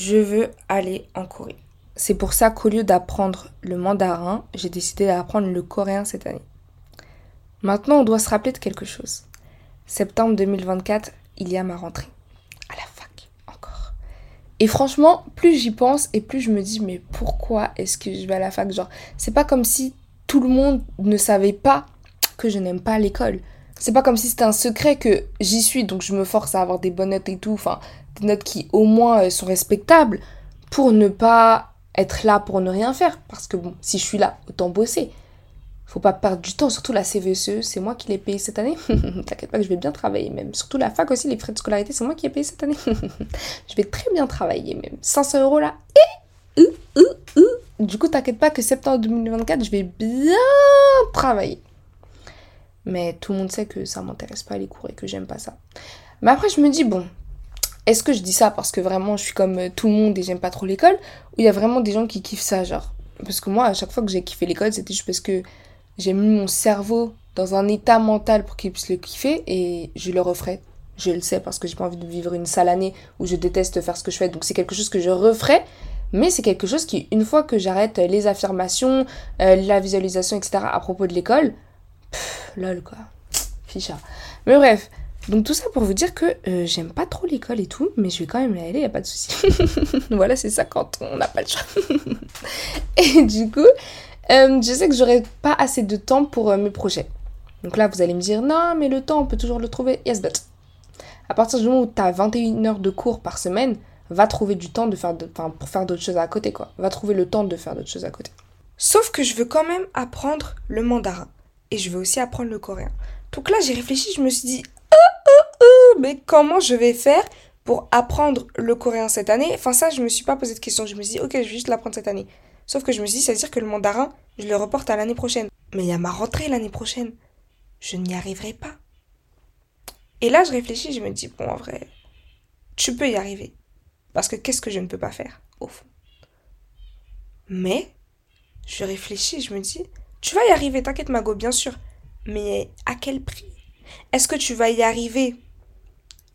je veux aller en Corée. C'est pour ça qu'au lieu d'apprendre le mandarin, j'ai décidé d'apprendre le coréen cette année. Maintenant, on doit se rappeler de quelque chose. Septembre 2024, il y a ma rentrée. À la fac, encore. Et franchement, plus j'y pense et plus je me dis, mais pourquoi est-ce que je vais à la fac? Genre, c'est pas comme si tout le monde ne savait pas que je n'aime pas l'école. C'est pas comme si c'était un secret que j'y suis, donc je me force à avoir des bonnes notes et tout, enfin, des notes qui au moins euh, sont respectables, pour ne pas être là pour ne rien faire. Parce que bon, si je suis là, autant bosser. Faut pas perdre du temps, surtout la CVSE, c'est moi qui l'ai payé cette année. T'inquiète pas que je vais bien travailler même. Surtout la fac aussi, les frais de scolarité, c'est moi qui ai payé cette année. je vais très bien travailler même. 500 euros là. Et, Du coup, t'inquiète pas que septembre 2024, je vais bien travailler. Mais tout le monde sait que ça m'intéresse pas les cours et que j'aime pas ça. Mais après, je me dis, bon, est-ce que je dis ça parce que vraiment je suis comme euh, tout le monde et j'aime pas trop l'école Ou il y a vraiment des gens qui kiffent ça, genre? Parce que moi, à chaque fois que j'ai kiffé l'école, c'était juste parce que j'ai mis mon cerveau dans un état mental pour qu'il puisse le kiffer et je le referai. Je le sais parce que j'ai pas envie de vivre une sale année où je déteste faire ce que je fais. Donc c'est quelque chose que je referai. Mais c'est quelque chose qui, une fois que j'arrête les affirmations, euh, la visualisation, etc. à propos de l'école, lol quoi. Ficha. Mais bref, donc tout ça pour vous dire que euh, j'aime pas trop l'école et tout, mais je vais quand même y aller, y a pas de souci. voilà, c'est ça quand on n'a pas le choix. et du coup, euh, je sais que j'aurai pas assez de temps pour euh, mes projets. Donc là, vous allez me dire, non, mais le temps, on peut toujours le trouver. Yes, but. À partir du moment où tu as 21 heures de cours par semaine, va trouver du temps de faire de, pour faire d'autres choses à côté, quoi. Va trouver le temps de faire d'autres choses à côté. Sauf que je veux quand même apprendre le mandarin. Et je veux aussi apprendre le coréen. Donc là, j'ai réfléchi, je me suis dit, oh, oh, oh, mais comment je vais faire pour apprendre le coréen cette année? Enfin, ça, je me suis pas posé de question. Je me suis dit, ok, je vais juste l'apprendre cette année. Sauf que je me suis dit, ça veut dire que le mandarin, je le reporte à l'année prochaine. Mais il y a ma rentrée l'année prochaine. Je n'y arriverai pas. Et là, je réfléchis, je me dis, bon, en vrai, tu peux y arriver. Parce que qu'est-ce que je ne peux pas faire, au fond? Mais, je réfléchis, je me dis, tu vas y arriver, t'inquiète, Mago, bien sûr. Mais à quel prix? Est-ce que tu vas y arriver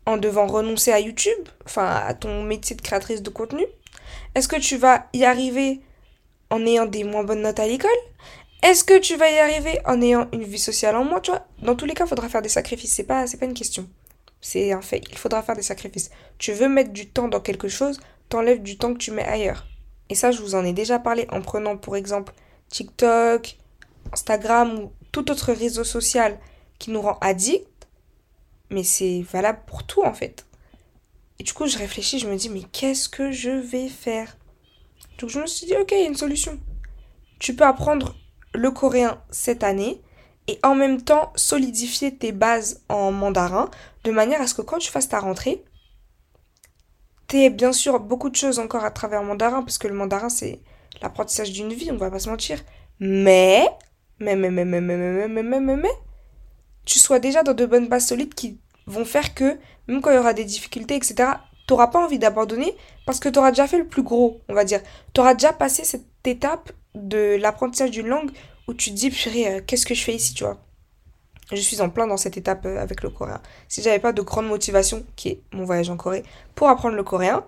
en devant renoncer à YouTube, enfin à ton métier de créatrice de contenu? Est-ce que tu vas y arriver en ayant des moins bonnes notes à l'école? Est-ce que tu vas y arriver en ayant une vie sociale en moins? Tu vois, dans tous les cas, il faudra faire des sacrifices. C'est pas, c'est pas une question. C'est un fait. Il faudra faire des sacrifices. Tu veux mettre du temps dans quelque chose, t'enlèves du temps que tu mets ailleurs. Et ça, je vous en ai déjà parlé en prenant pour exemple TikTok, Instagram ou tout autre réseau social qui nous rend addicts. Mais c'est valable pour tout en fait. Et du coup, je réfléchis, je me dis, mais qu'est-ce que je vais faire? Donc je me suis dit, ok, il y a une solution. Tu peux apprendre le coréen cette année et en même temps solidifier tes bases en mandarin de manière à ce que quand tu fasses ta rentrée, tu aies bien sûr beaucoup de choses encore à travers mandarin parce que le mandarin c'est l'apprentissage d'une vie, on va pas se mentir. Mais, mais, mais, mais, mais, mais, mais, mais, mais, mais, mais, tu sois déjà dans de bonnes bases solides qui vont faire que même quand il y aura des difficultés, etc., t'auras pas envie d'abandonner parce que tu auras déjà fait le plus gros, on va dire. Tu auras déjà passé cette étape de l'apprentissage d'une langue où tu te dis, purée, euh, qu'est-ce que je fais ici, tu vois? Je suis en plein dans cette étape euh, avec le coréen. Si j'avais pas de grande motivation, qui est mon voyage en Corée, pour apprendre le coréen,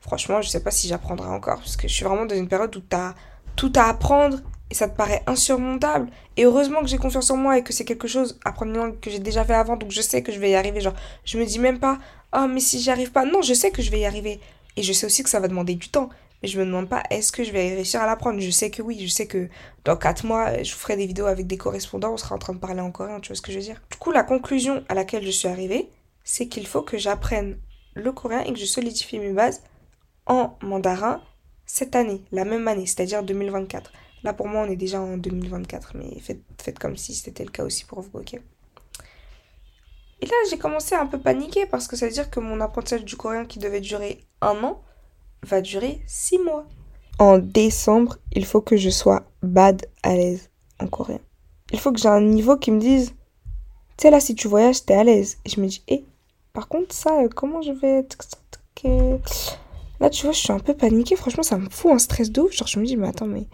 franchement, je sais pas si j'apprendrai encore, parce que je suis vraiment dans une période où tu as tout à apprendre et ça te paraît insurmontable. Et heureusement que j'ai confiance en moi et que c'est quelque chose, apprendre une langue que j'ai déjà fait avant, donc je sais que je vais y arriver. Genre, je me dis même pas, oh, mais si j'y arrive pas, non, je sais que je vais y arriver. Et je sais aussi que ça va demander du temps. Mais je me demande pas, est-ce que je vais réussir à l'apprendre? Je sais que oui, je sais que dans 4 mois, je ferai des vidéos avec des correspondants, on sera en train de parler en coréen, tu vois ce que je veux dire? Du coup, la conclusion à laquelle je suis arrivée, c'est qu'il faut que j'apprenne le coréen et que je solidifie mes bases en mandarin cette année, la même année, c'est-à-dire 2024. Là, pour moi, on est déjà en 2024, mais faites, comme si c'était le cas aussi pour vous, ok Et là, j'ai commencé à un peu paniquer parce que ça veut dire que mon apprentissage du coréen qui devait durer un an va durer six mois. En décembre, il faut que je sois bad à l'aise en coréen. Il faut que j'ai un niveau qui me dise, tu sais là, si tu voyages, t'es à l'aise. Et je me dis, hé, eh, par contre, ça, euh, comment je vais... Là, tu vois, je suis un peu paniquée. Franchement, ça me fout un stress de ouf. Genre, je me dis, mais attends, mais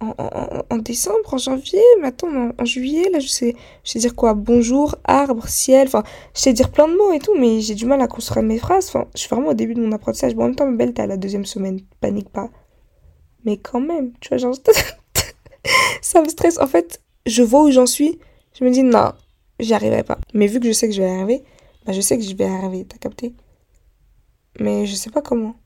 en, décembre, en janvier, mais attends, en, juillet, là, je sais, je sais dire quoi Bonjour, arbre, ciel, enfin, je sais dire plein de mots et tout, mais j'ai du mal à construire mes phrases. Enfin, je suis vraiment au début de mon apprentissage. Bon, en même temps, belle, t'es à la deuxième semaine, panique pas. Mais quand même, tu vois, genre, ça me stresse. En fait, je vois où j'en suis, je me dis, non, j'y arriverai pas. Mais vu que je sais que je vais y arriver, bah, je sais que je vais y arriver, t'as capté? Mais je sais pas comment.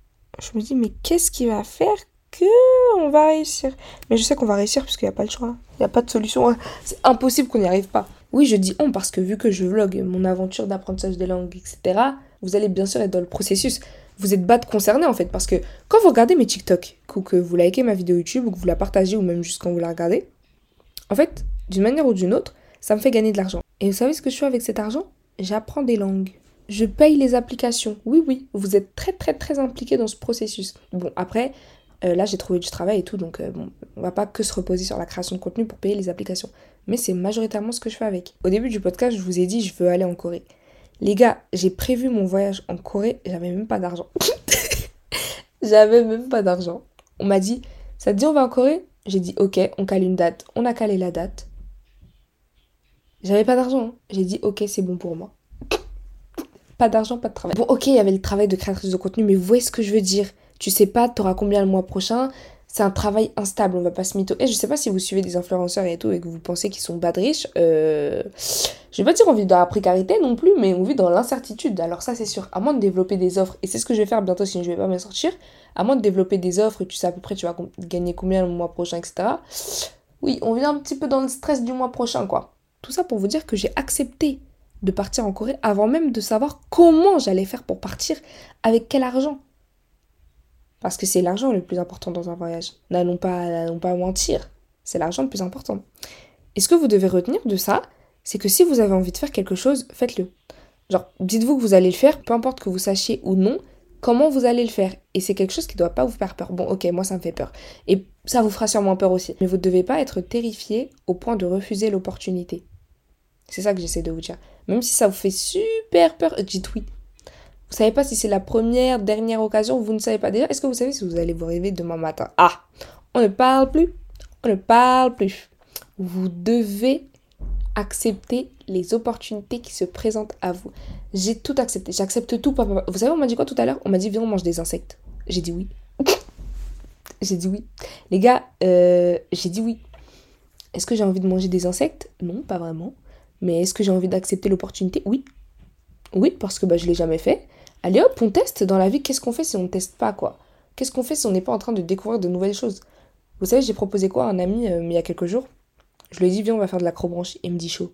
Je me dis, mais qu'est-ce qui va faire que on va réussir. Mais je sais qu'on va réussir parce qu'il n'y a pas le choix. Il n'y a pas de solution. C'est impossible qu'on n'y arrive pas. Oui, je dis on parce que vu que je vlog mon aventure d'apprentissage des langues, etc., vous allez bien sûr être dans le processus. Vous êtes bad concerné en fait parce que quand vous regardez mes TikTok, ou que vous likez ma vidéo YouTube, ou que vous la partagez, ou même juste quand vous la regardez, en fait, d'une manière ou d'une autre, ça me fait gagner de l'argent. Et vous savez ce que je fais avec cet argent? J'apprends des langues. Je paye les applications. Oui, oui, vous êtes très, très, très impliqué dans ce processus. Bon, après, euh, là, j'ai trouvé du travail et tout, donc euh, bon, on va pas que se reposer sur la création de contenu pour payer les applications. Mais c'est majoritairement ce que je fais avec. Au début du podcast, je vous ai dit, je veux aller en Corée. Les gars, j'ai prévu mon voyage en Corée, j'avais même pas d'argent. j'avais même pas d'argent. On m'a dit, ça te dit on va en Corée? J'ai dit, ok, on cale une date. On a calé la date. J'avais pas d'argent. Hein. J'ai dit, ok, c'est bon pour moi. Pas d'argent, pas de travail. Bon, ok, il y avait le travail de créatrice de contenu, mais vous voyez ce que je veux dire tu sais pas, t'auras combien le mois prochain. C'est un travail instable, on va pas se mytho. Et je sais pas si vous suivez des influenceurs et tout et que vous pensez qu'ils sont bad riches. Euh... Je vais pas dire on vit dans la précarité non plus, mais on vit dans l'incertitude. Alors ça c'est sûr, à moins de développer des offres, et c'est ce que je vais faire bientôt si je vais pas me sortir, à moins de développer des offres et tu sais à peu près tu vas gagner combien le mois prochain, etc. Oui, on vit un petit peu dans le stress du mois prochain, quoi. Tout ça pour vous dire que j'ai accepté de partir en Corée avant même de savoir comment j'allais faire pour partir, avec quel argent. Parce que c'est l'argent le plus important dans un voyage. N'allons pas, pas mentir. C'est l'argent le plus important. Et ce que vous devez retenir de ça, c'est que si vous avez envie de faire quelque chose, faites-le. Genre, dites-vous que vous allez le faire, peu importe que vous sachiez ou non comment vous allez le faire. Et c'est quelque chose qui ne doit pas vous faire peur. Bon, ok, moi ça me fait peur. Et ça vous fera sûrement peur aussi. Mais vous ne devez pas être terrifié au point de refuser l'opportunité. C'est ça que j'essaie de vous dire. Même si ça vous fait super peur, dites oui. Vous savez pas si c'est la première, dernière occasion, vous ne savez pas déjà. Est-ce que vous savez si vous allez vous réveiller demain matin? Ah, on ne parle plus, on ne parle plus. Vous devez accepter les opportunités qui se présentent à vous. J'ai tout accepté, j'accepte tout. Vous savez, on m'a dit quoi tout à l'heure? On m'a dit viens, on mange des insectes. J'ai dit oui. j'ai dit oui. Les gars, euh, j'ai dit oui. Est-ce que j'ai envie de manger des insectes? Non, pas vraiment. Mais est-ce que j'ai envie d'accepter l'opportunité? Oui. Oui, parce que bah, je ne l'ai jamais fait. Allez hop, on teste dans la vie. Qu'est-ce qu'on fait si on ne teste pas, quoi? Qu'est-ce qu'on fait si on n'est pas en train de découvrir de nouvelles choses? Vous savez, j'ai proposé quoi à un ami euh, il y a quelques jours? Je lui ai dit, viens, on va faire de l'acrobranche. Il me dit chaud.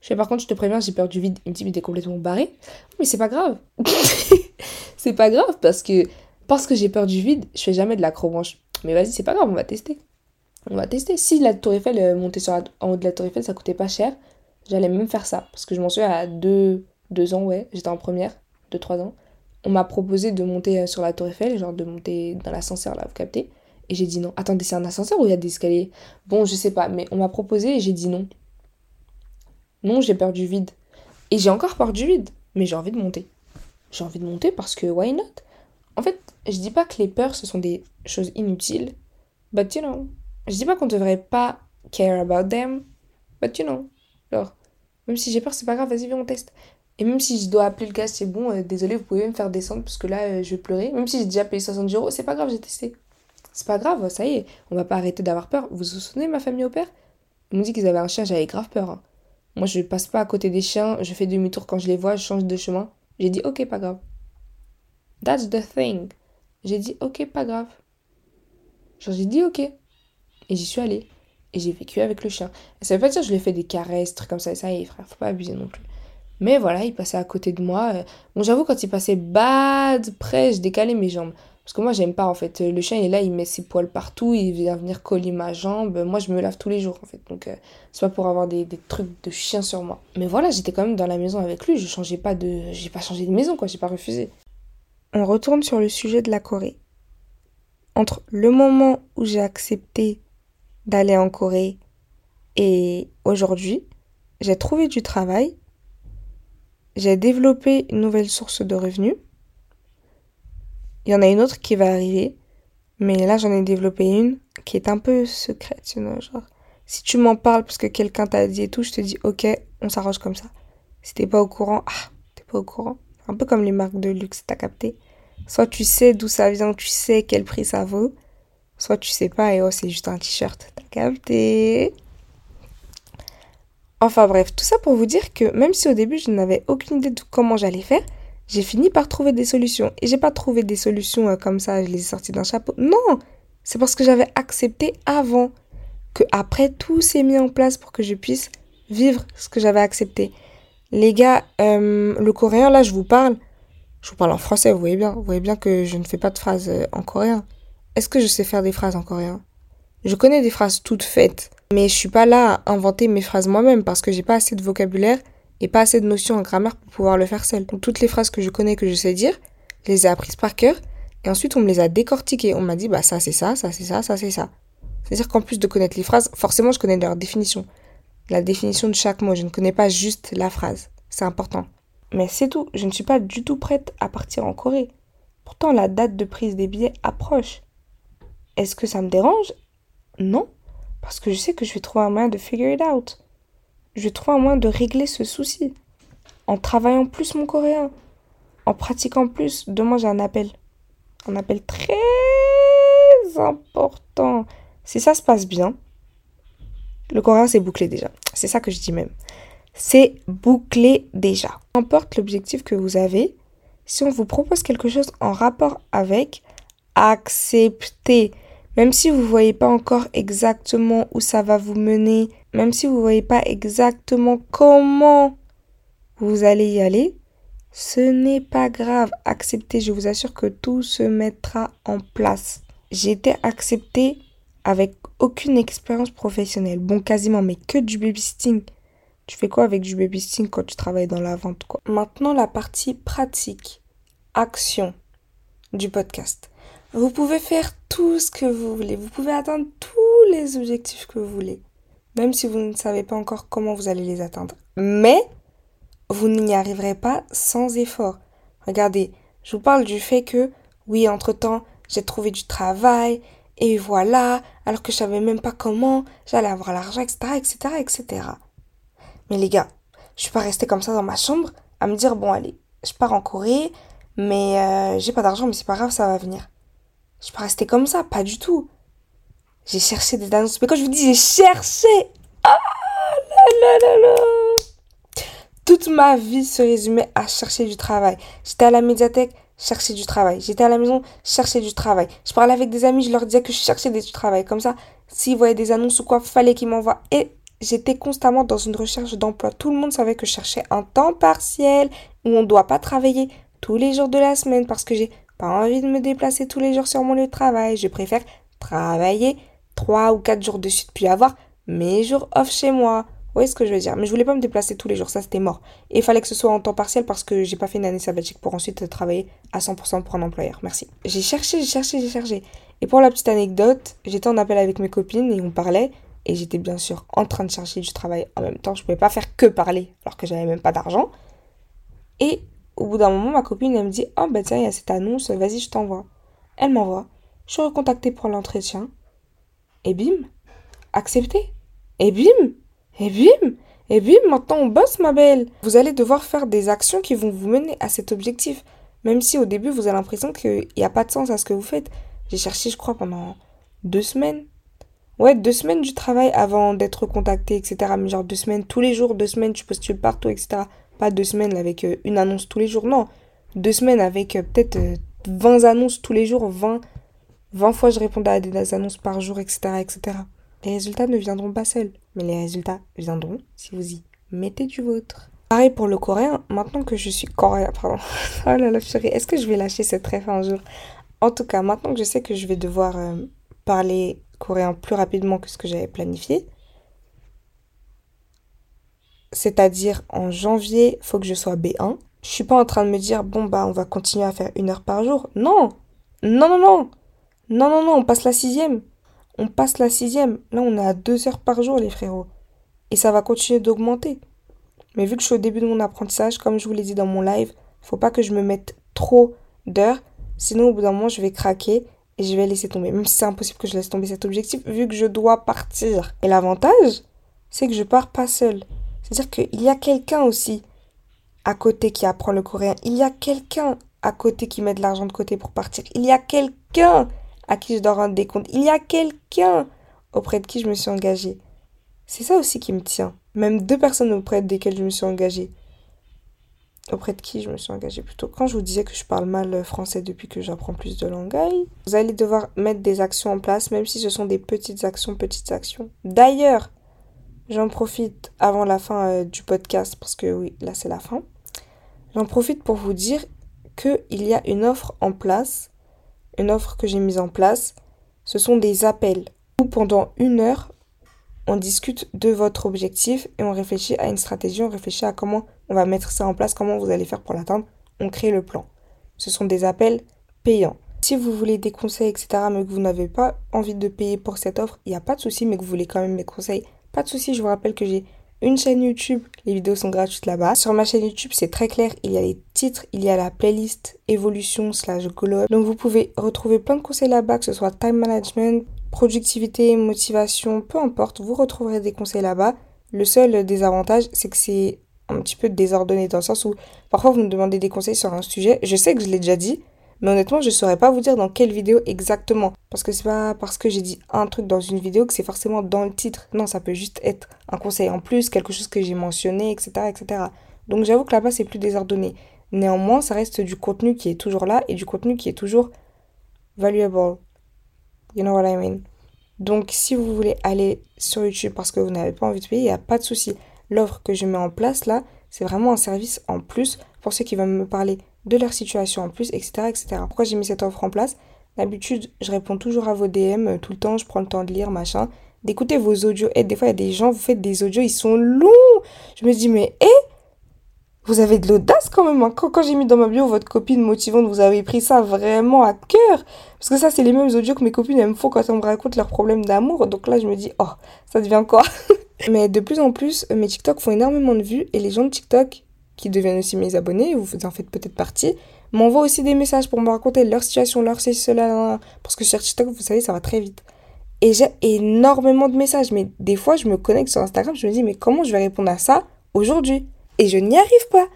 Je fais, par contre, je te préviens, j'ai peur du vide. Il me dit, mais t'es complètement barré. Mais c'est pas grave. c'est pas grave parce que parce que j'ai peur du vide, je fais jamais de l'acrobranche. Mais vas-y, c'est pas grave, on va tester. On va tester. Si la Tour Eiffel, euh, monter sur en haut de la Tour Eiffel, ça coûtait pas cher, j'allais même faire ça. Parce que je m'en souviens à deux, deux ans, ouais, j'étais en première, deux, trois ans on m'a proposé de monter euh, sur la tour Eiffel, genre de monter dans l'ascenseur là, vous captez Et j'ai dit non. Attendez, c'est un ascenseur ou il y a des escaliers? Bon, je sais pas, mais on m'a proposé et j'ai dit non. Non, j'ai peur du vide. Et j'ai encore peur du vide, mais j'ai envie de monter. J'ai envie de monter parce que why not? En fait, je dis pas que les peurs ce sont des choses inutiles, but you know. Je dis pas qu'on devrait pas care about them, but you know. Alors, même si j'ai peur, c'est pas grave, vas-y, viens, on teste. Et même si je dois appeler le gars, c'est bon, euh, désolé, vous pouvez me faire descendre parce que là, euh, je vais pleurer. Même si j'ai déjà payé 60 euros, c'est pas grave, j'ai testé. C'est pas grave, ça y est, on va pas arrêter d'avoir peur. Vous vous souvenez, ma famille au père? Ils m'ont dit qu'ils avaient un chien, j'avais grave peur. Hein. Moi, je passe pas à côté des chiens, je fais demi-tour quand je les vois, je change de chemin. J'ai dit, ok, pas grave. That's the thing. J'ai dit, ok, pas grave. Genre, j'ai dit, ok. Et j'y suis allée. Et j'ai vécu avec le chien. Ça veut pas dire que je lui ai fait des caresses, trucs comme ça. Ça y est, frère, faut pas abuser non plus. Mais voilà, il passait à côté de moi. Bon, j'avoue, quand il passait bad près, je décalais mes jambes. Parce que moi, j'aime pas en fait. Le chien, il est là, il met ses poils partout, il vient venir coller ma jambe. Moi, je me lave tous les jours en fait. Donc, euh, c'est pas pour avoir des, des, trucs de chien sur moi. Mais voilà, j'étais quand même dans la maison avec lui. Je changeais pas de. J'ai pas changé de maison, quoi. J'ai pas refusé. On retourne sur le sujet de la Corée. Entre le moment où j'ai accepté d'aller en Corée et aujourd'hui, j'ai trouvé du travail j'ai développé une nouvelle source de revenus. Il y en a une autre qui va arriver, mais là j'en ai développé une qui est un peu secrète, tu vois, genre. Si tu m'en parles parce que quelqu'un t'a dit et tout, je te dis ok, on s'arrange comme ça. Si t'es pas au courant, ah, t'es pas au courant. Un peu comme les marques de luxe, t'as capté. Soit tu sais d'où ça vient, tu sais quel prix ça vaut, soit tu sais pas et oh c'est juste un t-shirt, t'as capté. Enfin bref, tout ça pour vous dire que même si au début je n'avais aucune idée de comment j'allais faire, j'ai fini par trouver des solutions. Et j'ai pas trouvé des solutions euh, comme ça, je les ai sorties d'un chapeau. Non, c'est parce que j'avais accepté avant que après tout s'est mis en place pour que je puisse vivre ce que j'avais accepté. Les gars, euh, le coréen là, je vous parle. Je vous parle en français, vous voyez bien. Vous voyez bien que je ne fais pas de phrases euh, en coréen. Est-ce que je sais faire des phrases en coréen? Je connais des phrases toutes faites, mais je suis pas là à inventer mes phrases moi-même parce que j'ai pas assez de vocabulaire et pas assez de notions en grammaire pour pouvoir le faire seul. Donc toutes les phrases que je connais, que je sais dire, je les ai apprises par cœur et ensuite on me les a décortiquées. On m'a dit bah ça c'est ça, ça c'est ça, ça c'est ça. C'est-à-dire qu'en plus de connaître les phrases, forcément je connais leur définition. La définition de chaque mot, je ne connais pas juste la phrase. C'est important. Mais c'est tout, je ne suis pas du tout prête à partir en Corée. Pourtant la date de prise des billets approche. Est-ce que ça me dérange? Non, parce que je sais que je vais trouver un moyen de figure it out je vais trouver un moyen de régler ce souci. En travaillant plus mon coréen. En pratiquant plus. Demain, j'ai un appel. Un appel très important. Si ça se passe bien, le coréen, c'est bouclé déjà. C'est ça que je dis même. C'est bouclé déjà. Peu importe l'objectif que vous avez, si on vous propose quelque chose en rapport avec, acceptez. Même si vous ne voyez pas encore exactement où ça va vous mener, même si vous ne voyez pas exactement comment vous allez y aller, ce n'est pas grave. Acceptez, je vous assure que tout se mettra en place. J'ai été acceptée avec aucune expérience professionnelle. Bon, quasiment, mais que du babysitting. Tu fais quoi avec du babysitting quand tu travailles dans la vente quoi? Maintenant, la partie pratique, action du podcast. Vous pouvez faire tout ce que vous voulez. Vous pouvez atteindre tous les objectifs que vous voulez. Même si vous ne savez pas encore comment vous allez les atteindre. Mais vous n'y arriverez pas sans effort. Regardez, je vous parle du fait que, oui, entre-temps, j'ai trouvé du travail, et voilà, alors que je savais même pas comment j'allais avoir l'argent, etc., etc., etc. Mais les gars, je suis pas restée comme ça dans ma chambre à me dire, bon, allez, je pars en Corée, mais euh, j'ai pas d'argent, mais c'est pas grave, ça va venir. Je peux rester comme ça, pas du tout. J'ai cherché des annonces. Mais quand je vous dis j'ai cherché, ah là là là. Toute ma vie se résumait à chercher du travail. J'étais à la médiathèque, chercher du travail. J'étais à la maison, chercher du travail. Je parlais avec des amis, je leur disais que je cherchais du travail. Comme ça, s'ils voyaient des annonces ou quoi, fallait qu'ils m'envoient. Et j'étais constamment dans une recherche d'emploi. Tout le monde savait que je cherchais un temps partiel où on ne doit pas travailler tous les jours de la semaine parce que j'ai pas envie de me déplacer tous les jours sur mon lieu de travail. Je préfère travailler 3 ou 4 jours de suite puis avoir mes jours off chez moi. Vous voyez ce que je veux dire? Mais je voulais pas me déplacer tous les jours, ça c'était mort. Et il fallait que ce soit en temps partiel parce que j'ai pas fait une année sabbatique pour ensuite travailler à 100% pour un employeur. Merci. J'ai cherché, j'ai cherché, j'ai cherché. Et pour la petite anecdote, j'étais en appel avec mes copines et on parlait. Et j'étais bien sûr en train de chercher du travail en même temps. Je pouvais pas faire que parler alors que j'avais même pas d'argent. Et au bout d'un moment, ma copine, elle me dit Oh, bah tiens, il y a cette annonce, vas-y, je t'envoie. Elle m'envoie. Je suis recontactée pour l'entretien. Et bim, accepté. Et bim, et bim, et bim, maintenant on bosse, ma belle. Vous allez devoir faire des actions qui vont vous mener à cet objectif. Même si au début, vous avez l'impression qu'il n'y a pas de sens à ce que vous faites. J'ai cherché, je crois, pendant deux semaines. Ouais, deux semaines du travail avant d'être contacté, etc. Mais genre deux semaines, tous les jours, deux semaines, tu postules partout, etc. Pas deux semaines avec euh, une annonce tous les jours, non. Deux semaines avec euh, peut-être 20 euh, annonces tous les jours, 20, 20 fois je répondais à des annonces par jour, etc., etc. Les résultats ne viendront pas seuls, mais les résultats viendront si vous y mettez du vôtre. Pareil pour le coréen, maintenant que je suis coréen, pardon. oh là là, chérie, est-ce que je vais lâcher cette rêve un jour? En tout cas, maintenant que je sais que je vais devoir parler coréen plus rapidement que ce que j'avais planifié, c'est-à-dire en janvier, faut que je sois B1. Je suis pas en train de me dire bon bah on va continuer à faire une heure par jour. Non, non non non, non non non, on passe la sixième. On passe la sixième. Là on est à deux heures par jour les frérots. Et ça va continuer d'augmenter. Mais vu que je suis au début de mon apprentissage, comme je vous l'ai dit dans mon live, faut pas que je me mette trop d'heures, sinon au bout d'un moment je vais craquer et je vais laisser tomber. Même si c'est impossible que je laisse tomber cet objectif, vu que je dois partir. Et l'avantage, c'est que je pars pas seule. C'est-à-dire qu'il y a quelqu'un aussi à côté qui apprend le coréen. Il y a quelqu'un à côté qui met de l'argent de côté pour partir. Il y a quelqu'un à qui je dois rendre des comptes. Il y a quelqu'un auprès de qui je me suis engagée. C'est ça aussi qui me tient. Même deux personnes auprès desquelles je me suis engagée. Auprès de qui je me suis engagée plutôt. Quand je vous disais que je parle mal français depuis que j'apprends plus de langage, vous allez devoir mettre des actions en place, même si ce sont des petites actions, petites actions. D'ailleurs, j'en profite avant la fin euh, du podcast, parce que oui, là c'est la fin. J'en profite pour vous dire qu'il y a une offre en place, une offre que j'ai mise en place. Ce sont des appels où pendant une heure, on discute de votre objectif et on réfléchit à une stratégie, on réfléchit à comment on va mettre ça en place, comment vous allez faire pour l'atteindre. On crée le plan. Ce sont des appels payants. Si vous voulez des conseils, etc., mais que vous n'avez pas envie de payer pour cette offre, il n'y a pas de souci, mais que vous voulez quand même mes conseils, pas de souci. Je vous rappelle que j'ai une chaîne YouTube, les vidéos sont gratuites là-bas. Sur ma chaîne YouTube, c'est très clair, il y a les titres, il y a la playlist évolution slash glow Donc vous pouvez retrouver plein de conseils là-bas, que ce soit time management, productivité, motivation, peu importe, vous retrouverez des conseils là-bas. Le seul désavantage, c'est que c'est un petit peu désordonné dans le sens où parfois vous me demandez des conseils sur un sujet, je sais que je l'ai déjà dit, mais honnêtement, je saurais pas vous dire dans quelle vidéo exactement. Parce que c'est pas parce que j'ai dit un truc dans une vidéo que c'est forcément dans le titre. Non, ça peut juste être un conseil en plus, quelque chose que j'ai mentionné, etc., etc. Donc j'avoue que là-bas, c'est plus désordonné. Néanmoins, ça reste du contenu qui est toujours là et du contenu qui est toujours valuable. You know what I mean? Donc si vous voulez aller sur YouTube parce que vous n'avez pas envie de payer, il n'y a pas de souci. L'offre que je mets en place là, c'est vraiment un service en plus pour ceux qui veulent me parler de leur situation en plus, etc. etc. Pourquoi j'ai mis cette offre en place? D'habitude, je réponds toujours à vos DM euh, tout le temps, je prends le temps de lire, machin, d'écouter vos audios. Et des fois, il y a des gens, vous faites des audios, ils sont longs. Je me dis, mais hé vous avez de l'audace quand même. Hein. Quand, j'ai mis dans ma bio votre copine motivante, vous avez pris ça vraiment à cœur. Parce que ça, c'est les mêmes audios que mes copines elles me font quand on me raconte leurs problèmes d'amour. Donc là, je me dis, oh, ça devient quoi? Mais de plus en plus, mes TikTok font énormément de vues et les gens de TikTok qui deviennent aussi mes abonnés, vous en faites peut-être partie, m'envoient aussi des messages pour me raconter leur situation, leur c'est cela, parce que sur TikTok, vous savez, ça va très vite. Et j'ai énormément de messages, mais des fois, je me connecte sur Instagram, je me dis, mais comment je vais répondre à ça aujourd'hui? Et je n'y arrive pas.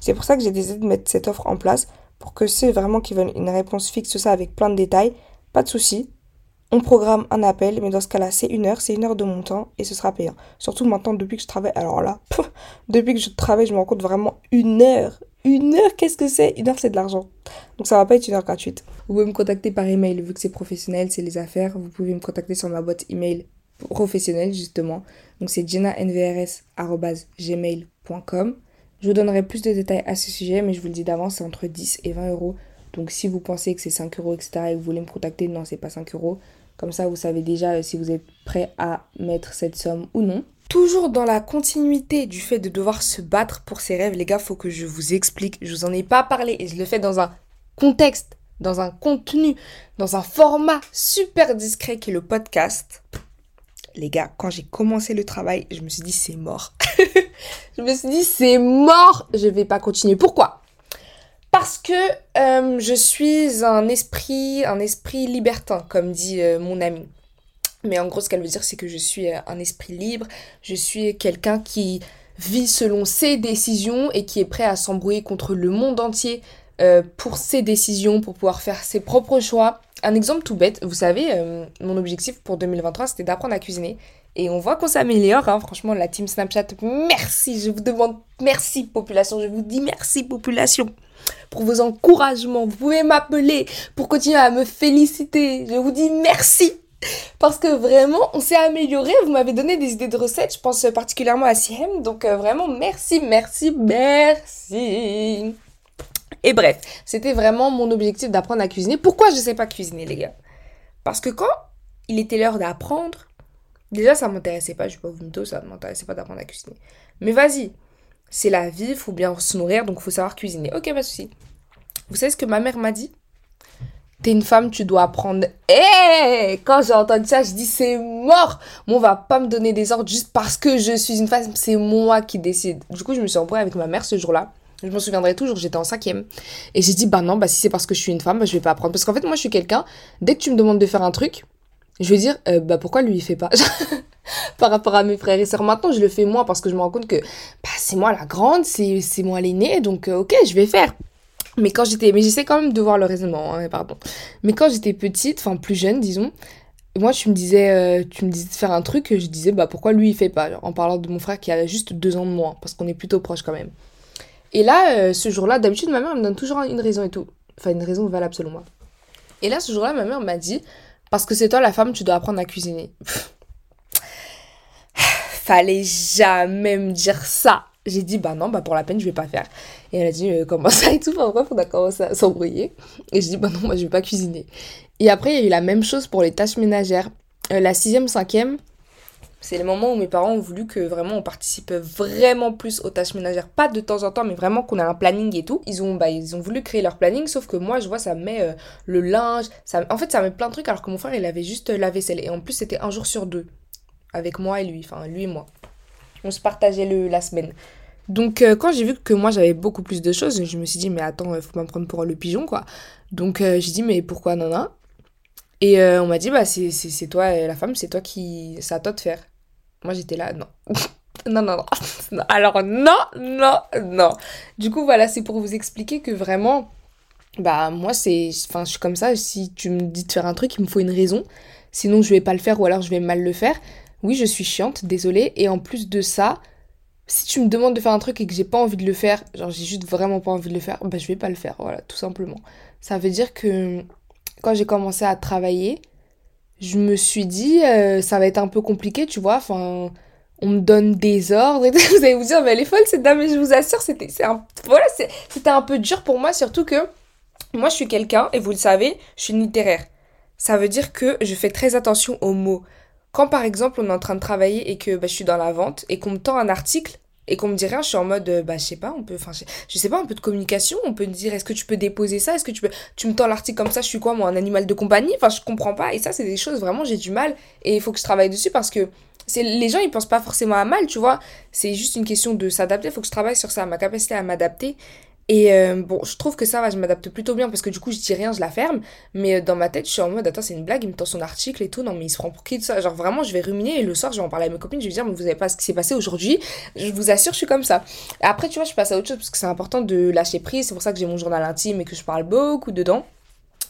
C'est pour ça que j'ai décidé de mettre cette offre en place, pour que ceux vraiment qui veulent une réponse fixe, ça avec plein de détails, pas de soucis, on programme un appel, mais dans ce cas-là, c'est une heure, c'est une heure de mon temps et ce sera payant. Surtout maintenant, depuis que je travaille, alors là, depuis que je travaille, je me rends compte vraiment une heure. Une heure, qu'est-ce que c'est? Une heure, c'est de l'argent. Donc ça va pas être une heure gratuite. Vous pouvez me contacter par email, vu que c'est professionnel, c'est les affaires. Vous pouvez me contacter sur ma boîte email professionnelle, justement. Donc c'est jenanvrs.gmail.com. Je vous donnerai plus de détails à ce sujet, mais je vous le dis d'avance, c'est entre 10 et 20 euros. Donc si vous pensez que c'est 5 euros, etc., et que vous voulez me contacter, non, c'est pas 5 euros. Comme ça, vous savez déjà euh, si vous êtes prêt à mettre cette somme ou non. Toujours dans la continuité du fait de devoir se battre pour ses rêves, les gars, faut que je vous explique. Je vous en ai pas parlé et je le fais dans un contexte, dans un contenu, dans un format super discret qui est le podcast. Les gars, quand j'ai commencé le travail, je me suis dit c'est mort. je me suis dit c'est mort, je vais pas continuer. Pourquoi? Que euh, je suis un esprit, un esprit libertin, comme dit euh, mon ami. Mais en gros, ce qu'elle veut dire, c'est que je suis euh, un esprit libre, je suis quelqu'un qui vit selon ses décisions et qui est prêt à s'embrouiller contre le monde entier pour ses décisions, pour pouvoir faire ses propres choix. Un exemple tout bête, vous savez, mon objectif pour 2023, c'était d'apprendre à cuisiner. Et on voit qu'on s'améliore, hein. franchement, la team Snapchat, merci, je vous demande merci population, je vous dis merci population pour vos encouragements. Vous pouvez m'appeler pour continuer à me féliciter. Je vous dis merci. Parce que vraiment, on s'est amélioré. Vous m'avez donné des idées de recettes. Je pense particulièrement à Siem. Donc euh, vraiment, merci, merci, merci. Et bref, c'était vraiment mon objectif d'apprendre à cuisiner. Pourquoi je ne sais pas cuisiner, les gars? Parce que quand il était l'heure d'apprendre, déjà ça m'intéressait pas. Je vais pas vous mentir, ça m'intéressait pas d'apprendre à cuisiner. Mais vas-y, c'est la vie, il faut bien se nourrir, donc faut savoir cuisiner. Ok, pas de souci. Vous savez ce que ma mère m'a dit? T'es une femme, tu dois apprendre. Eh Quand j'ai entendu ça, je dis c'est mort. Moi, on va pas me donner des ordres juste parce que je suis une femme. C'est moi qui décide. Du coup, je me suis embrouillée avec ma mère ce jour-là. Je m'en souviendrai toujours, j'étais en cinquième. Et j'ai dit, bah non, bah si c'est parce que je suis une femme, bah, je vais pas apprendre. Parce qu'en fait, moi, je suis quelqu'un, dès que tu me demandes de faire un truc, je vais dire, euh, bah pourquoi lui, il fait pas Par rapport à mes frères et sœurs, maintenant, je le fais moi parce que je me rends compte que bah, c'est moi la grande, c'est moi l'aînée, donc euh, ok, je vais faire. Mais quand j'étais, mais j'essaie quand même de voir le raisonnement, hein, pardon. Mais quand j'étais petite, enfin plus jeune, disons, moi, tu me disais, euh, tu me disais de faire un truc, je disais, bah pourquoi lui il fait pas En parlant de mon frère qui a juste deux ans de moins, parce qu'on est plutôt proches quand même. Et là, ce jour-là, d'habitude, ma mère me donne toujours une raison et tout. Enfin, une raison valable selon moi. Et là, ce jour-là, ma mère m'a dit, parce que c'est toi la femme, tu dois apprendre à cuisiner. Fallait jamais me dire ça. J'ai dit, bah non, bah pour la peine, je vais pas faire. Et elle a dit, euh, comment ça et tout, enfin bref, on a commencé à s'embrouiller. Et je dis, bah non, moi je vais pas cuisiner. Et après, il y a eu la même chose pour les tâches ménagères. Euh, la sixième, cinquième, c'est le moment où mes parents ont voulu que vraiment on participe vraiment plus aux tâches ménagères. Pas de temps en temps, mais vraiment qu'on a un planning et tout. Ils ont, bah, ils ont voulu créer leur planning, sauf que moi, je vois, ça met euh, le linge. En fait, ça met plein de trucs, alors que mon frère, il avait juste la vaisselle. Et en plus, c'était un jour sur deux. Avec moi et lui. Enfin, lui et moi. On se partageait le, la semaine. Donc, euh, quand j'ai vu que moi, j'avais beaucoup plus de choses, je me suis dit, mais attends, faut pas me prendre pour le pigeon, quoi. Donc, j'ai dit, mais pourquoi nana? Et euh, on m'a dit, bah, c'est toi, euh, la femme, c'est toi qui. C'est à toi de faire. Moi, j'étais là, non. non, non, non. Alors, non, non, non. Du coup, voilà, c'est pour vous expliquer que vraiment, bah, moi, c'est. Enfin, je suis comme ça. Si tu me dis de faire un truc, il me faut une raison. Sinon, je vais pas le faire ou alors je vais mal le faire. Oui, je suis chiante, désolée. Et en plus de ça, si tu me demandes de faire un truc et que j'ai pas envie de le faire, genre j'ai juste vraiment pas envie de le faire, bah je vais pas le faire, voilà, tout simplement. Ça veut dire que quand j'ai commencé à travailler, je me suis dit, euh, ça va être un peu compliqué, tu vois. Enfin, on me donne des ordres et vous allez vous dire, mais elle est folle cette dame, mais je vous assure, c'était un, voilà, c'était un peu dur pour moi, surtout que moi, je suis quelqu'un, et vous le savez, je suis littéraire. Ça veut dire que je fais très attention aux mots. Quand par exemple, on est en train de travailler et que bah, je suis dans la vente et qu'on me tend un article, et qu'on me dit rien, je suis en mode, euh, bah, je sais pas, on peut, enfin, je, sais pas, un peu de communication, on peut me dire, est-ce que tu peux déposer ça, est-ce que tu peux, tu me tends l'article comme ça, je suis quoi, moi, un animal de compagnie, enfin, je comprends pas, et ça, c'est des choses, vraiment, j'ai du mal, et il faut que je travaille dessus parce que c'est, les gens, ils pensent pas forcément à mal, tu vois, c'est juste une question de s'adapter, il faut que je travaille sur ça, ma capacité à m'adapter, et euh, bon, je trouve que ça va, je m'adapte plutôt bien parce que du coup, je dis rien, je la ferme. Mais euh, dans ma tête, je suis en mode, attends, c'est une blague, il me tend son article et tout. Non, mais il se prend pour qui de ça? Genre vraiment, je vais ruminer et le soir, je vais en parler à mes copines, je vais dire, mais vous savez pas ce qui s'est passé aujourd'hui? Je vous assure, je suis comme ça. Après, tu vois, je passe à autre chose parce que c'est important de lâcher prise. C'est pour ça que j'ai mon journal intime et que je parle beaucoup dedans.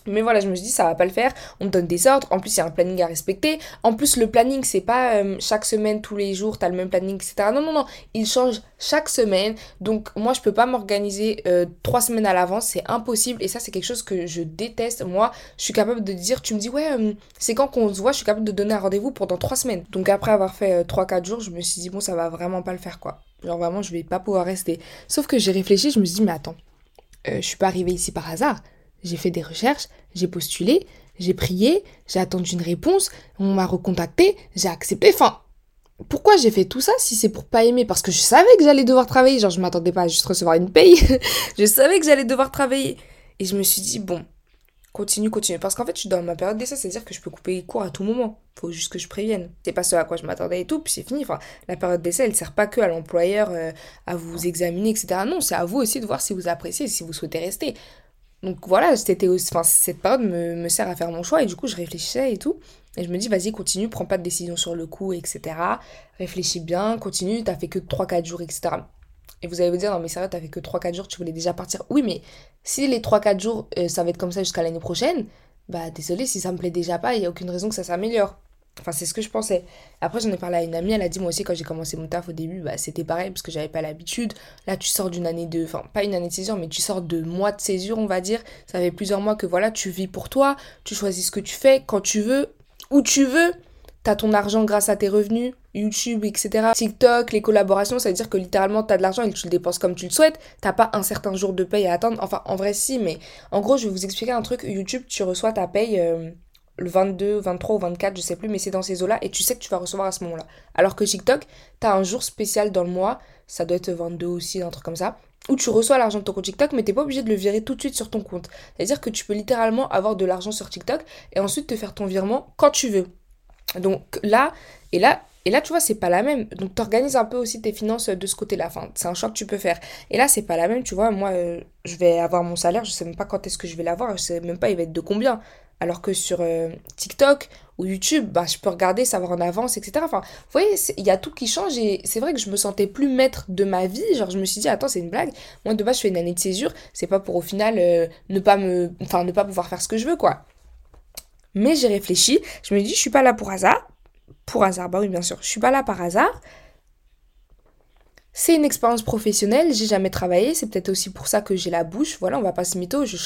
Mais voilà, je me suis dit, ça va pas le faire. On me donne des ordres. En plus, il y a un planning à respecter. En plus, le planning, c'est pas euh, chaque semaine, tous les jours, t'as le même planning, etc. Non, non, non. Il change chaque semaine. Donc, moi, je peux pas m'organiser euh, trois semaines à l'avance. C'est impossible. Et ça, c'est quelque chose que je déteste. Moi, je suis capable de dire, tu me dis, ouais, euh, c'est quand qu'on se voit, je suis capable de donner un rendez-vous pendant trois semaines. Donc, après avoir fait trois, quatre jours, je me suis dit, bon, ça va vraiment pas le faire, quoi. Genre, vraiment, je vais pas pouvoir rester. Sauf que j'ai réfléchi, je me suis dit, mais attends, je suis pas arrivée ici par hasard j'ai fait des recherches, j'ai postulé, j'ai prié, j'ai attendu une réponse, on m'a recontacté, j'ai accepté. Enfin, pourquoi j'ai fait tout ça si c'est pour pas aimer? Parce que je savais que j'allais devoir travailler. Genre, je m'attendais pas à juste recevoir une paye. je savais que j'allais devoir travailler. Et je me suis dit, bon, continue, continue. Parce qu'en fait, je suis dans ma période d'essai, c'est-à-dire que je peux couper court à tout moment. Faut juste que je prévienne. C'est pas ce à quoi je m'attendais et tout, puis c'est fini. Enfin, la période d'essai, elle sert pas que à l'employeur euh, à vous examiner, etc. Non, c'est à vous aussi de voir si vous appréciez, si vous souhaitez rester. Donc voilà, c'était enfin, cette période me, me, sert à faire mon choix et du coup je réfléchissais et tout. Et je me dis, vas-y, continue, prends pas de décision sur le coup, etc. Réfléchis bien, continue, t'as fait que 3-4 jours, etc. Et vous allez vous dire, non mais sérieux, t'as fait que 3-4 jours, tu voulais déjà partir. Oui, mais si les 3-4 jours, euh, ça va être comme ça jusqu'à l'année prochaine, bah désolé, si ça me plaît déjà pas, il y a aucune raison que ça s'améliore. Enfin, c'est ce que je pensais. Après, j'en ai parlé à une amie, elle a dit, moi aussi, quand j'ai commencé mon taf au début, bah, c'était pareil, parce que j'avais pas l'habitude. Là, tu sors d'une année de. Enfin, pas une année de césure, mais tu sors de mois de césure, on va dire. Ça fait plusieurs mois que voilà, tu vis pour toi, tu choisis ce que tu fais, quand tu veux, où tu veux. T'as ton argent grâce à tes revenus, YouTube, etc. TikTok, les collaborations, ça veut dire que littéralement, t'as de l'argent et que tu le dépenses comme tu le souhaites. T'as pas un certain jour de paye à attendre. Enfin, en vrai, si, mais en gros, je vais vous expliquer un truc. YouTube, tu reçois ta paye. Euh, le 22, 23 ou 24, je sais plus, mais c'est dans ces eaux-là, et tu sais que tu vas recevoir à ce moment-là. Alors que TikTok, t'as un jour spécial dans le mois, ça doit être 22 aussi, un truc comme ça, où tu reçois l'argent de ton compte TikTok, mais t'es pas obligé de le virer tout de suite sur ton compte. C'est-à-dire que tu peux littéralement avoir de l'argent sur TikTok, et ensuite te faire ton virement quand tu veux. Donc là, et là, Et là, tu vois, c'est pas la même. Donc, tu organises un peu aussi tes finances de ce côté-là. Enfin, c'est un choix que tu peux faire. Et là, c'est pas la même, tu vois. Moi, euh, je vais avoir mon salaire, je sais même pas quand est-ce que je vais l'avoir, je sais même pas il va être de combien. Alors que sur euh, TikTok ou YouTube, bah, je peux regarder, savoir en avance, etc. Enfin, vous voyez, il y a tout qui change et c'est vrai que je me sentais plus maître de ma vie. Genre, je me suis dit, attends, c'est une blague. Moi, de base, je fais une année de césure. C'est pas pour au final euh, ne, pas me... enfin, ne pas pouvoir faire ce que je veux, quoi. Mais j'ai réfléchi. Je me dis, je suis pas là pour hasard. Pour hasard, bah oui, bien sûr. Je suis pas là par hasard. C'est une expérience professionnelle, j'ai jamais travaillé, c'est peut-être aussi pour ça que j'ai la bouche. Voilà, on va pas se mytho, je,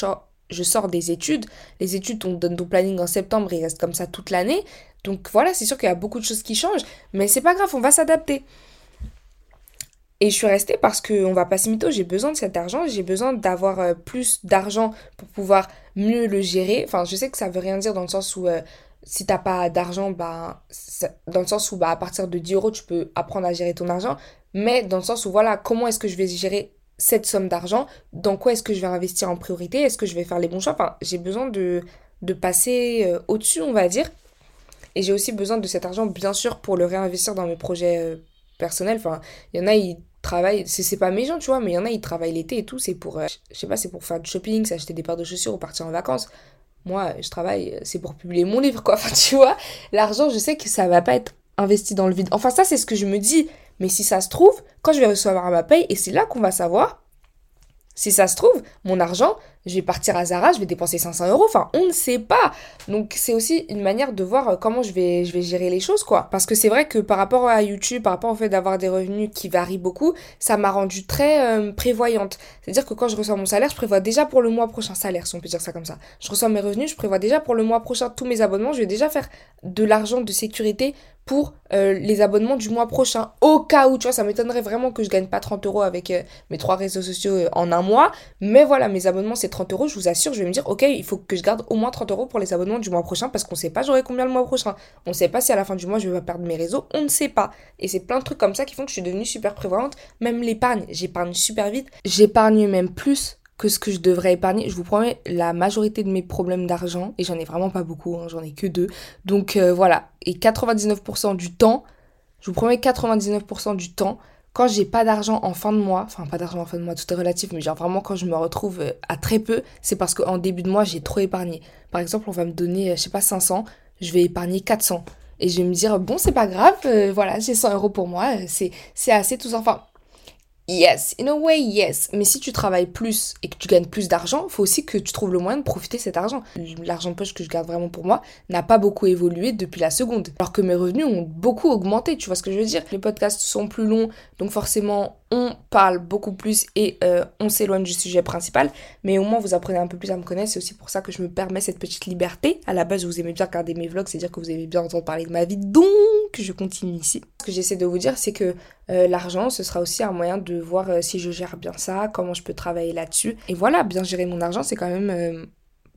je sors des études. Les études, on donne ton planning en septembre, il reste comme ça toute l'année. Donc voilà, c'est sûr qu'il y a beaucoup de choses qui changent, mais c'est pas grave, on va s'adapter. Et je suis restée parce qu'on va pas se mytho, j'ai besoin de cet argent, j'ai besoin d'avoir euh, plus d'argent pour pouvoir mieux le gérer. Enfin, je sais que ça veut rien dire dans le sens où euh, si t'as pas d'argent, bah, dans le sens où bah, à partir de 10 euros, tu peux apprendre à gérer ton argent, mais dans le sens où voilà, comment est-ce que je vais gérer cette somme d'argent Dans quoi est-ce que je vais investir en priorité? Est-ce que je vais faire les bons choix? Enfin, j'ai besoin de, de passer euh, au-dessus, on va dire. Et j'ai aussi besoin de cet argent, bien sûr, pour le réinvestir dans mes projets euh, personnels. Enfin, il y en a, ils travaillent, c'est pas méchant, tu vois, mais il y en a, ils travaillent l'été et tout, c'est pour, euh, je sais pas, c'est pour faire du shopping, s'acheter des paires de chaussures ou partir en vacances. Moi, je travaille, c'est pour publier mon livre, quoi. Enfin, tu vois, l'argent, je sais que ça va pas être investi dans le vide. Enfin, ça, c'est ce que je me dis. Mais si ça se trouve, quand je vais recevoir ma paye, et c'est là qu'on va savoir, si ça se trouve, mon argent, je vais partir à Zara, je vais dépenser 500 euros. Enfin, on ne sait pas. Donc, c'est aussi une manière de voir euh, comment je vais, je vais gérer les choses, quoi. Parce que c'est vrai que par rapport à YouTube, par rapport au fait d'avoir des revenus qui varient beaucoup, ça m'a rendu très euh, prévoyante. C'est-à-dire que quand je reçois mon salaire, je prévois déjà pour le mois prochain salaire, si on peut dire ça comme ça. Je reçois mes revenus, je prévois déjà pour le mois prochain tous mes abonnements. Je vais déjà faire de l'argent de sécurité pour euh, les abonnements du mois prochain. Au cas où, tu vois, ça m'étonnerait vraiment que je gagne pas 30 euros avec mes trois réseaux sociaux en un mois. Mais voilà, mes abonnements, c'est 30 euros, je vous assure, je vais me dire, ok, il faut que je garde au moins 30 euros pour les abonnements du mois prochain parce qu'on sait pas j'aurai combien le mois prochain. On sait pas si à la fin du mois je vais perdre mes réseaux, on ne sait pas. Et c'est plein de trucs comme ça qui font que je suis devenue super prévoyante. Même l'épargne, j'épargne super vite. J'épargne même plus que ce que je devrais épargner. Je vous promets, la majorité de mes problèmes d'argent, et j'en ai vraiment pas beaucoup, hein, j'en ai que deux. Donc euh, voilà, et 99% du temps, je vous promets 99% du temps, quand j'ai pas d'argent en fin de mois, enfin pas d'argent en fin de mois, tout est relatif, mais genre vraiment quand je me retrouve euh, à très peu, c'est parce qu'en début de mois j'ai trop épargné. Par exemple, on va me donner, euh, je sais pas, 500, je vais épargner 400. Et je vais me dire, bon, c'est pas grave, euh, voilà, j'ai 100 euros pour moi, c'est assez tout ça. Yes, in a way, yes. Mais si tu travailles plus et que tu gagnes plus d'argent, faut aussi que tu trouves le moyen de profiter de cet argent. L'argent de poche que je garde vraiment pour moi n'a pas beaucoup évolué depuis la seconde. Alors que mes revenus ont beaucoup augmenté, tu vois ce que je veux dire? Les podcasts sont plus longs, donc forcément on parle beaucoup plus et euh, on s'éloigne du sujet principal. Mais au moins vous apprenez un peu plus à me connaître. C'est aussi pour ça que je me permets cette petite liberté. À la base, vous aimez bien regarder mes vlogs, c'est-à-dire que vous aimez bien entendre parler de ma vie. Donc, je continue ici. Ce que j'essaie de vous dire, c'est que euh, l'argent, ce sera aussi un moyen de voir euh, si je gère bien ça, comment je peux travailler là-dessus. Et voilà, bien gérer mon argent, c'est quand même euh,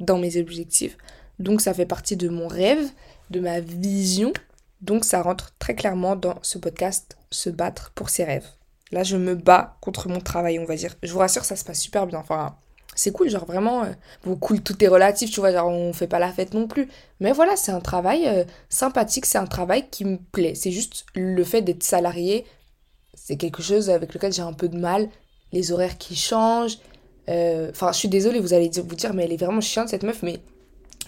dans mes objectifs. Donc ça fait partie de mon rêve, de ma vision. Donc ça rentre très clairement dans ce podcast, se battre pour ses rêves. Là, je me bats contre mon travail, on va dire. Je vous rassure, ça se passe super bien. Enfin, c'est cool, genre vraiment, cool, tout est relatif, tu vois, genre on fait pas la fête non plus. Mais voilà, c'est un travail sympathique, c'est un travail qui me plaît. C'est juste le fait d'être salarié, c'est quelque chose avec lequel j'ai un peu de mal. Les horaires qui changent. Euh, enfin, je suis désolée, vous allez vous dire, mais elle est vraiment chiante cette meuf. Mais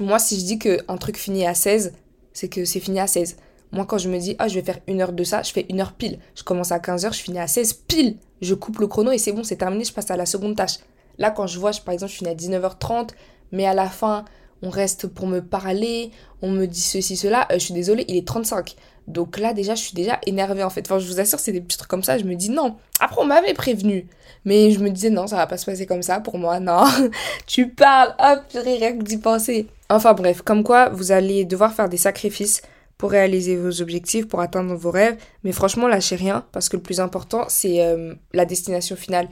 moi, si je dis qu'un truc finit à 16, c'est que c'est fini à 16. Moi, quand je me dis, ah, je vais faire une heure de ça, je fais une heure pile. Je commence à 15h, je finis à 16 pile. Je coupe le chrono et c'est bon, c'est terminé, je passe à la seconde tâche. Là, quand je vois, par exemple, je finis à 19h30, mais à la fin, on reste pour me parler, on me dit ceci, cela, euh, je suis désolée, il est 35. Donc là, déjà, je suis déjà énervée en fait. Enfin, je vous assure, c'est des petits trucs comme ça. Je me dis non. Après, on m'avait prévenu. Mais je me disais non, ça va pas se passer comme ça pour moi. Non. tu parles. Hop, rien que d'y penser. Enfin bref, comme quoi, vous allez devoir faire des sacrifices pour réaliser vos objectifs, pour atteindre vos rêves. Mais franchement, lâchez rien. Parce que le plus important, c'est euh, la destination finale.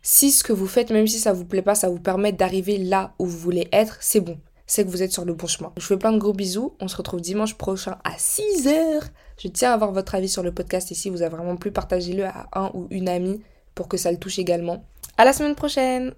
Si ce que vous faites, même si ça vous plaît pas, ça vous permet d'arriver là où vous voulez être, c'est bon c'est que vous êtes sur le bon chemin. Je vous fais plein de gros bisous. On se retrouve dimanche prochain à 6h. Je tiens à avoir votre avis sur le podcast ici. Vous avez vraiment plu, partagez-le à un ou une amie pour que ça le touche également. À la semaine prochaine